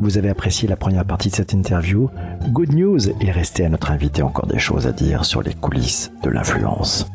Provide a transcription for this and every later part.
vous avez apprécié la première partie de cette interview. Good news, il restait à notre invité encore des choses à dire sur les coulisses de l'influence.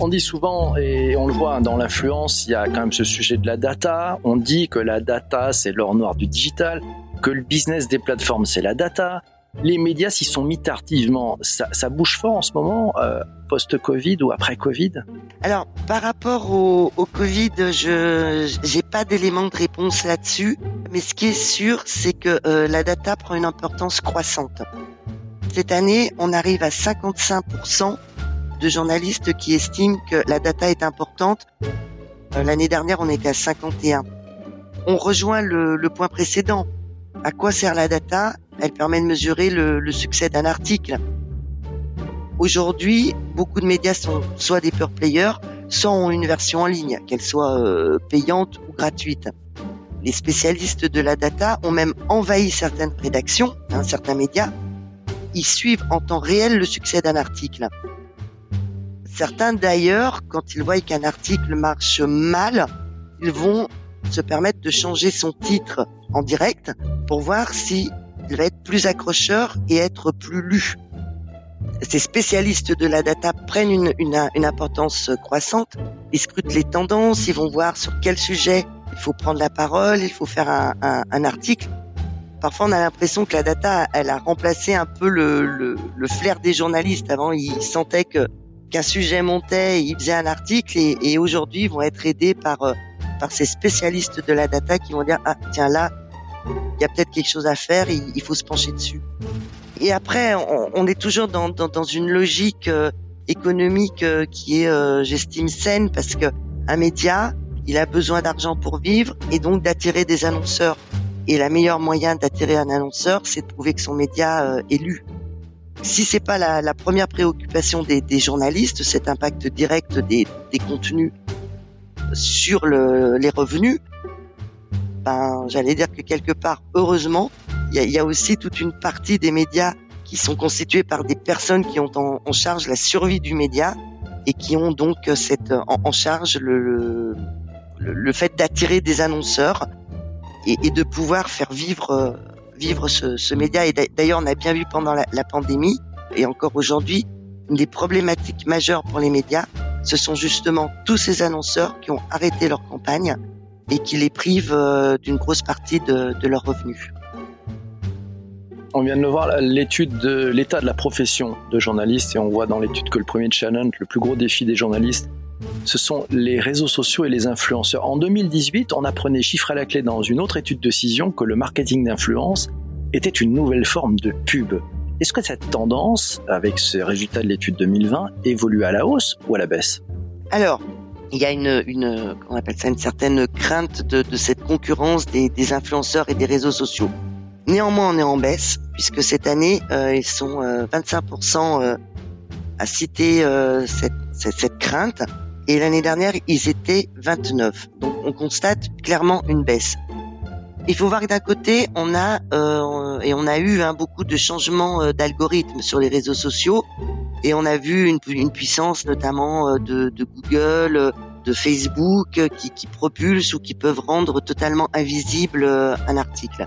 On dit souvent, et on le voit dans l'influence, il y a quand même ce sujet de la data. On dit que la data, c'est l'or noir du digital, que le business des plateformes, c'est la data. Les médias s'y sont mis tardivement. Ça, bouge fort en ce moment, euh, post-Covid ou après Covid? Alors, par rapport au, Covid, je n'ai pas d'éléments de réponse là-dessus. Mais ce qui est sûr, c'est que euh, la data prend une importance croissante. Cette année, on arrive à 55% de journalistes qui estiment que la data est importante. Euh, l'année dernière, on était à 51. On rejoint le, point précédent. À quoi sert la data? Elle permet de mesurer le, succès d'un article. Aujourd'hui, beaucoup de médias sont soit des pure players, soit ont une version en ligne, qu'elle soit euh, payante ou gratuite. Les spécialistes de la data ont même envahi certaines rédactions, hein, certains médias. Ils suivent en temps réel le succès d'un article. Certains d'ailleurs, quand ils voient qu'un article marche mal, ils vont se permettre de changer son titre en direct pour voir s'il va être plus accrocheur et être plus lu. Ces spécialistes de la data prennent une, une, importance croissante. Ils scrutent les tendances, ils vont voir sur quel sujet il faut prendre la parole, il faut faire un, un, un article. Parfois, on a l'impression que la data, elle a remplacé un peu le, le, le flair des journalistes. Avant, ils sentaient que qu'un sujet montait, ils faisaient un article et, et aujourd'hui ils vont être aidés par euh, par ces spécialistes de la data qui vont dire ah tiens là il y a peut-être quelque chose à faire, il, il, faut se pencher dessus. Et après on, est toujours dans, une logique euh, économique euh, qui est j'estime saine parce que un média il a besoin d'argent pour vivre et donc d'attirer des annonceurs. Et la meilleure moyen d'attirer un annonceur, c'est de prouver que son média est lu si c'est pas la, la, première préoccupation des, journalistes, cet impact direct des, contenus sur le, les revenus, ben j'allais dire que quelque part, heureusement, il y a, y a, aussi toute une partie des médias qui sont constitués par des personnes qui ont en, charge la survie du média et qui ont donc cette en, en charge le, le, le fait d'attirer des annonceurs et, de pouvoir faire vivre vivre ce, ce média. Et d'ailleurs, on a bien vu pendant la, la pandémie et encore aujourd'hui, une des problématiques majeures pour les médias, ce sont justement tous ces annonceurs qui ont arrêté leur campagne et qui les privent euh, d'une grosse partie de, de leurs revenus. On vient de le voir, l'étude de l'état de la profession de journaliste, et on voit dans l'étude que le premier challenge, le plus gros défi des journalistes, ce sont les réseaux sociaux et les influenceurs. En 2018, on apprenait chiffre à la clé dans une autre étude de Cision que le marketing d'influence était une nouvelle forme de pub. Est-ce que cette tendance, avec ce résultat de l'étude 2020, évolue à la hausse ou à la baisse? Alors, il y a une, une, on appelle ça une certaine crainte de, cette concurrence des, influenceurs et des réseaux sociaux. Néanmoins, on est en baisse puisque cette année, euh, ils sont euh, 25% euh, à citer euh, cette, crainte. Et l'année dernière, ils étaient 29. Donc on constate clairement une baisse. Il faut voir que d'un côté, on a euh, et on a eu hein, beaucoup de changements euh, d'algorithmes sur les réseaux sociaux et on a vu une, puissance notamment euh, de, Google, euh, de Facebook qui, qui propulsent ou qui peuvent rendre totalement invisible un article.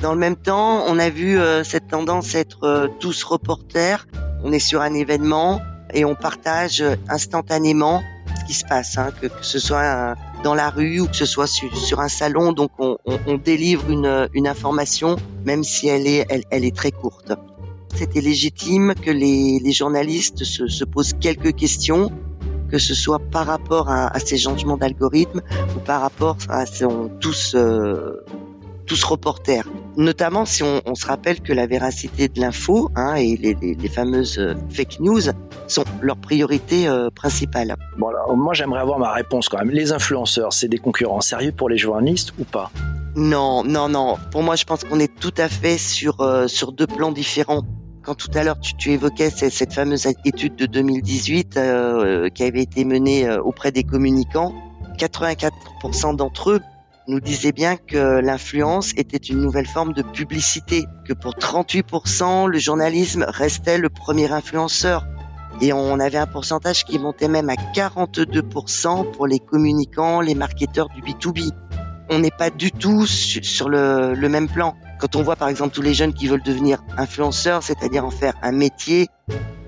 Dans le même temps, on a vu cette tendance être tous reporters. On est sur un événement et on partage instantanément ce qui se passe, hein, que, ce soit dans la rue ou que ce soit sur, un salon. Donc on, délivre une, information, même si elle est très courte. C'était légitime que les, journalistes se, se, posent quelques questions, que ce soit par rapport à, ces changements d'algorithme ou par rapport à sont tous euh, tous reporters. Notamment si on, se rappelle que la véracité de l'info hein, et les, fameuses euh, fake news sont leur priorité euh, principale. Bon moi j'aimerais avoir ma réponse quand même. Les influenceurs, c'est des concurrents sérieux pour les journalistes ou pas? Non, non, non. Pour moi, je pense qu'on est tout à fait sur euh, sur deux plans différents. Quand tout à l'heure tu, tu, évoquais cette, cette, fameuse étude de 2018 euh, qui avait été menée euh, auprès des communicants, 84% d'entre eux nous disait bien que l'influence était une nouvelle forme de publicité, que pour 38%, le journalisme restait le premier influenceur. Et on avait un pourcentage qui montait même à 42% pour les communicants, les marketeurs du B2B. On n'est pas du tout sur le, même plan. Quand on voit par exemple tous les jeunes qui veulent devenir influenceurs, c'est-à-dire en faire un métier,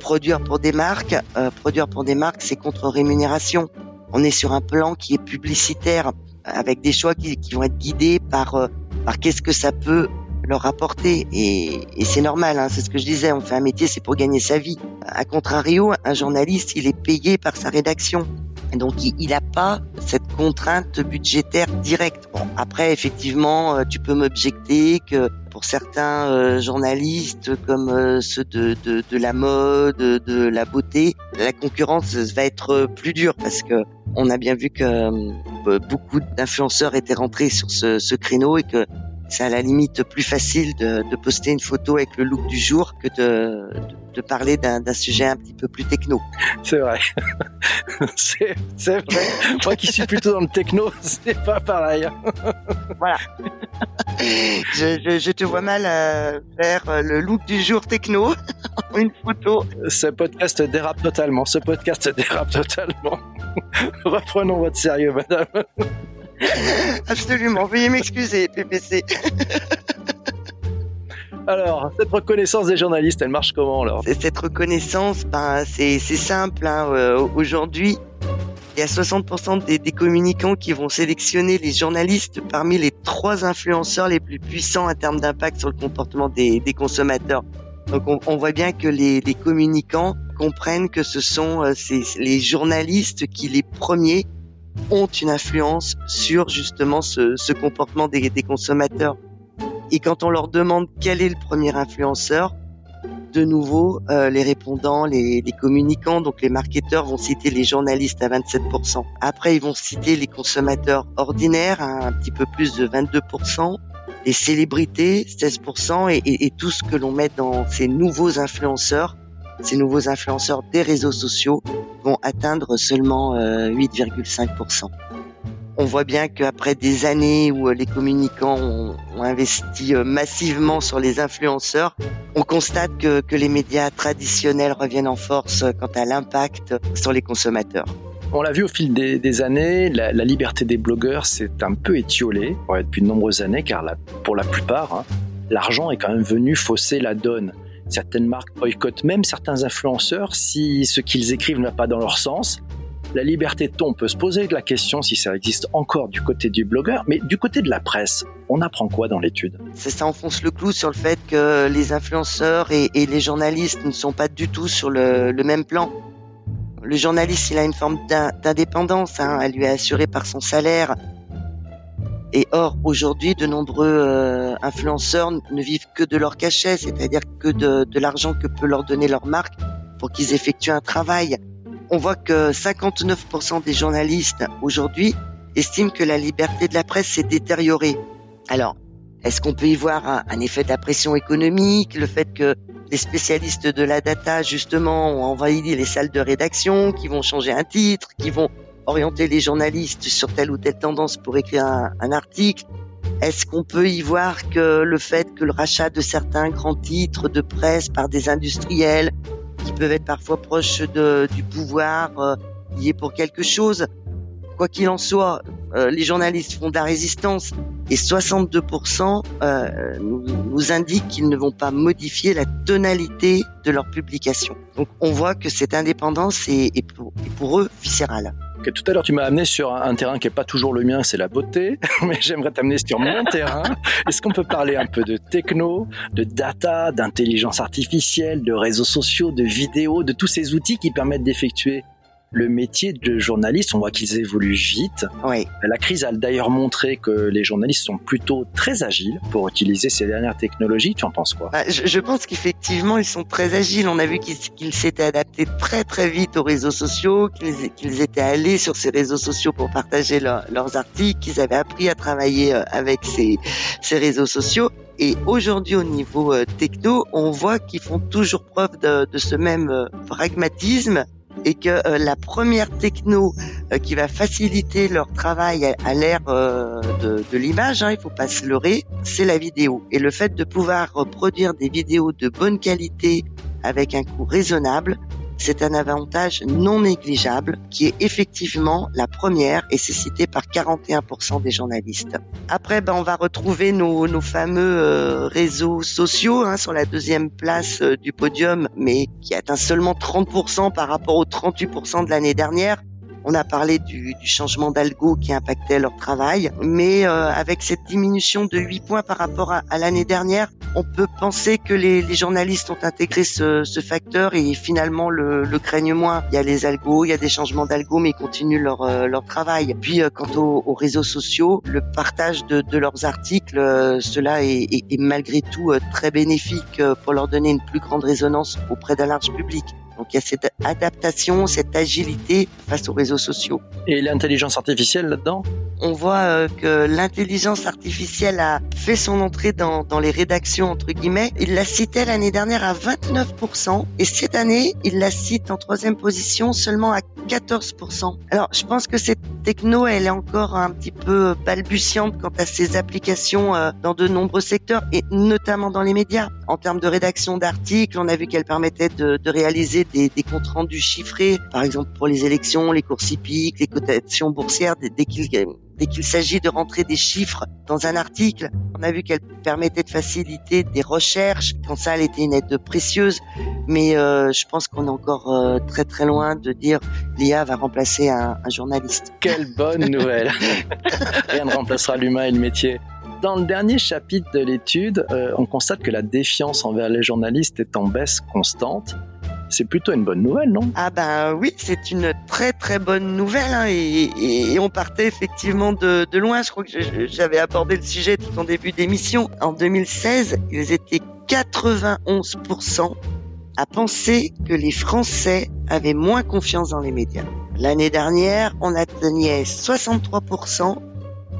produire pour des marques, euh, produire pour des marques, c'est contre rémunération. On est sur un plan qui est publicitaire, avec des choix qui, vont être guidés par euh, par qu'est-ce que ça peut leur apporter. Et, c'est normal, hein, c'est ce que je disais, on fait un métier, c'est pour gagner sa vie. À contrario, un journaliste, il est payé par sa rédaction. Donc il n'a pas cette contrainte budgétaire directe. Bon, après, effectivement, euh, tu peux m'objecter que pour certains euh, journalistes comme euh, ceux de, de, de, la mode, de la beauté, la concurrence va être plus dure parce que on a bien vu que beaucoup d'influenceurs étaient rentrés sur ce, ce créneau et que c'est à la limite plus facile de, de, poster une photo avec le look du jour que de, de, parler d'un sujet un petit peu plus techno. C'est vrai. c'est vrai. Moi qui suis plutôt dans le techno, c'est pas pareil. voilà. Je, je, je, te vois mal euh, faire euh, le look du jour techno une photo. Ce podcast dérape totalement. Ce podcast dérape totalement. Reprenons votre sérieux, madame. Absolument, veuillez m'excuser, PPC. Alors, cette reconnaissance des journalistes, elle marche comment alors? Cette reconnaissance, ben, c'est simple. Hein. Euh, aujourd'hui, il y a 60% des, des, communicants qui vont sélectionner les journalistes parmi les trois influenceurs les plus puissants en termes d'impact sur le comportement des, des consommateurs. Donc on, on, voit bien que les, les, communicants comprennent que ce sont euh, les journalistes qui les premiers ont une influence sur justement ce, ce comportement des, des, consommateurs. Et quand on leur demande quel est le premier influenceur, de nouveau, euh, les répondants, les, les, communicants, donc les marketeurs vont citer les journalistes à 27%. Après, ils vont citer les consommateurs ordinaires à un petit peu plus de 22%, les célébrités 16% et, et, et tout ce que l'on met dans ces nouveaux influenceurs ces nouveaux influenceurs des réseaux sociaux vont atteindre seulement 8,5%. Euh, on voit bien qu'après des années où euh, les communicants ont, investi euh, massivement sur les influenceurs, on constate que, que les médias traditionnels reviennent en force quant à l'impact sur les consommateurs. On l'a vu au fil des, années, la, liberté des blogueurs s'est un peu étiolée depuis de nombreuses années, car pour la plupart, hein, l'argent est quand même venu fausser la donne. Certaines marques boycottent même certains influenceurs si ce qu'ils écrivent ne va pas dans leur sens. La liberté de ton, on peut se poser la question si ça existe encore du côté du blogueur, mais du côté de la presse, on apprend quoi dans l'étude? C'est ça enfonce le clou sur le fait que les influenceurs et, les journalistes ne sont pas du tout sur le, le, même plan. Le journaliste, il a une forme d'indépendance, hein, elle lui est assurée par son salaire, et or, aujourd'hui, de nombreux euh, influenceurs ne vivent que de leur cachet, c'est-à-dire que de, de l'argent que peut leur donner leur marque pour qu'ils effectuent un travail. On voit que 59% des journalistes aujourd'hui estiment que la liberté de la presse s'est détériorée. Alors, est-ce qu'on peut y voir un, un, effet de la pression économique, le fait que les spécialistes de la data, justement, ont envahi les salles de rédaction, qui vont changer un titre, qui vont orienter les journalistes sur telle ou telle tendance pour écrire un, un article Est-ce qu'on peut y voir que le fait que le rachat de certains grands titres de presse par des industriels qui peuvent être parfois proches de, du pouvoir euh, y est pour quelque chose? Quoi qu'il en soit, euh, les journalistes font de la résistance et 62% euh, nous, nous indiquent qu'ils ne vont pas modifier la tonalité de leur publication. Donc on voit que cette indépendance est, est, pour, est pour eux viscérale. Okay, tout à l'heure, tu m'as amené sur un terrain qui n'est pas toujours le mien, c'est la beauté, mais j'aimerais t'amener sur mon terrain. Est-ce qu'on peut parler un peu de techno, de data, d'intelligence artificielle, de réseaux sociaux, de vidéos, de tous ces outils qui permettent d'effectuer le métier de journaliste, on voit qu'ils évoluent vite. Oui. La crise a d'ailleurs montré que les journalistes sont plutôt très agiles pour utiliser ces dernières technologies. Tu en penses quoi? Bah, je, je, pense qu'effectivement, ils sont très agiles. On a vu qu'ils qu s'étaient adaptés très très vite aux réseaux sociaux, qu'ils qu étaient allés sur ces réseaux sociaux pour partager leur, leurs articles, qu'ils avaient appris à travailler euh, avec ces, ces réseaux sociaux. Et aujourd'hui, au niveau euh, techno, on voit qu'ils font toujours preuve de, de ce même euh, pragmatisme et que euh, la première techno euh, qui va faciliter leur travail à, l'ère euh, de, de l'image, hein, il faut pas se leurrer, c'est la vidéo. Et le fait de pouvoir produire des vidéos de bonne qualité avec un coût raisonnable, c'est un avantage non négligeable qui est effectivement la première et c'est cité par 41% des journalistes. Après, ben, on va retrouver nos, fameux euh, réseaux sociaux hein, sur la deuxième place euh, du podium, mais qui atteint seulement 30% par rapport aux 38% de l'année dernière. On a parlé du, du changement d'algo qui impactait leur travail, mais euh, avec cette diminution de 8 points par rapport à, à l'année dernière, on peut penser que les, les journalistes ont intégré ce, ce, facteur et finalement le, le, craignent moins. Il y a les algos, il y a des changements d'algo, mais ils continuent leur, euh, leur travail. Puis euh, quant aux, aux, réseaux sociaux, le partage de, de leurs articles, euh, cela est, est, est, malgré tout très bénéfique pour leur donner une plus grande résonance auprès d'un large public. Donc il y a cette adaptation, cette agilité face aux réseaux sociaux. Et l'intelligence artificielle là-dedans On voit euh, que l'intelligence artificielle a fait son entrée dans, dans les rédactions, entre guillemets. Il la citait l'année dernière à 29%, et cette année, il la cite en troisième position seulement à 14%. Alors je pense que cette techno, elle est encore un petit peu balbutiante quant à ses applications euh, dans de nombreux secteurs, et notamment dans les médias. En termes de rédaction d'articles, on a vu qu'elle permettait de, de réaliser des, des, comptes rendus chiffrés, par exemple pour les élections, les courses hippiques, les cotations boursières, dès qu'il dès qu'il s'agit de rentrer des chiffres dans un article. On a vu qu'elle permettait de faciliter des recherches. Quand ça, elle était une aide précieuse. Mais euh, je pense qu'on est encore euh, très très loin de dire l'IA va remplacer un, un journaliste. Quelle bonne nouvelle Rien ne remplacera l'humain et le métier. Dans le dernier chapitre de l'étude, euh, on constate que la défiance envers les journalistes est en baisse constante c'est plutôt une bonne nouvelle, non? Ah ben oui, c'est une très très bonne nouvelle hein, et, on partait effectivement de, de loin. Je crois que j'avais abordé le sujet tout en début d'émission. En 2016, ils étaient 91% à penser que les Français avaient moins confiance dans les médias. L'année dernière, on atteignait 63%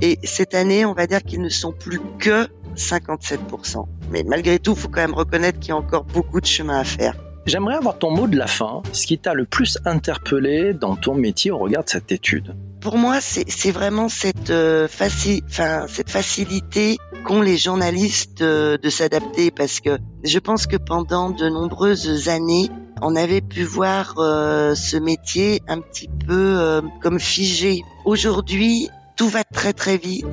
et cette année, on va dire qu'ils ne sont plus que 57%. Mais malgré tout, il faut quand même reconnaître qu'il y a encore beaucoup de chemin à faire. J'aimerais avoir ton mot de la fin, ce qui t'a le plus interpellé dans ton métier au regard de cette étude. Pour moi, c'est vraiment cette, euh, cette facilité qu'ont les journalistes euh, de s'adapter parce que je pense que pendant de nombreuses années, on avait pu voir euh, ce métier un petit peu comme figé. Aujourd'hui, tout va très très vite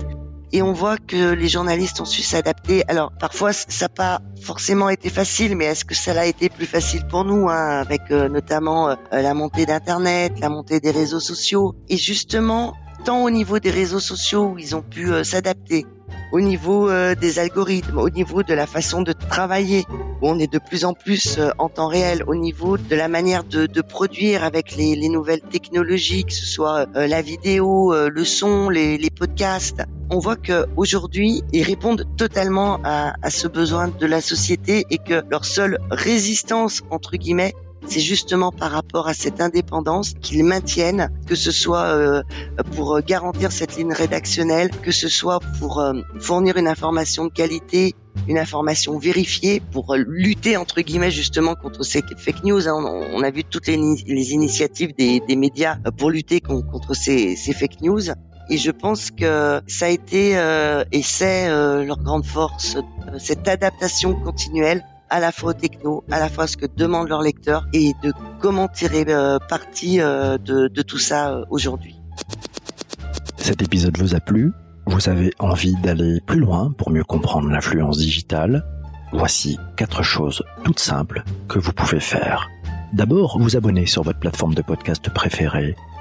et on voit que les journalistes ont su s'adapter. Alors parfois ça n'a pas forcément été facile, mais est-ce que ça l'a été plus facile pour nous, hein, avec euh, notamment euh, la montée d'Internet, la montée des réseaux sociaux, et justement tant au niveau des réseaux sociaux où ils ont pu euh, s'adapter, au niveau euh, des algorithmes, au niveau de la façon de travailler, où on est de plus en plus euh, en temps réel, au niveau de la manière de, produire avec les, les, nouvelles technologies, que ce soit la vidéo, le son, les, podcasts. On voit que aujourd'hui, ils répondent totalement à ce besoin de la société et que leur seule résistance entre guillemets c'est justement par rapport à cette indépendance qu'ils maintiennent, que ce soit euh, pour garantir cette ligne rédactionnelle, que ce soit pour euh, fournir une information de qualité, une information vérifiée, pour lutter entre guillemets justement contre ces fake news. Hein. On, a vu toutes les, initiatives des, des, médias pour lutter contre ces, ces, fake news. Et je pense que ça a été euh, et c'est euh, leur grande force, cette adaptation continuelle à la fois techno, à la fois ce que demandent leurs lecteurs et de comment tirer euh, parti euh, de, de, tout ça euh, aujourd'hui. Cet épisode vous a plu? Vous avez envie d'aller plus loin pour mieux comprendre l'influence digitale? Voici quatre choses toutes simples que vous pouvez faire. D'abord, vous abonner sur votre plateforme de podcast préférée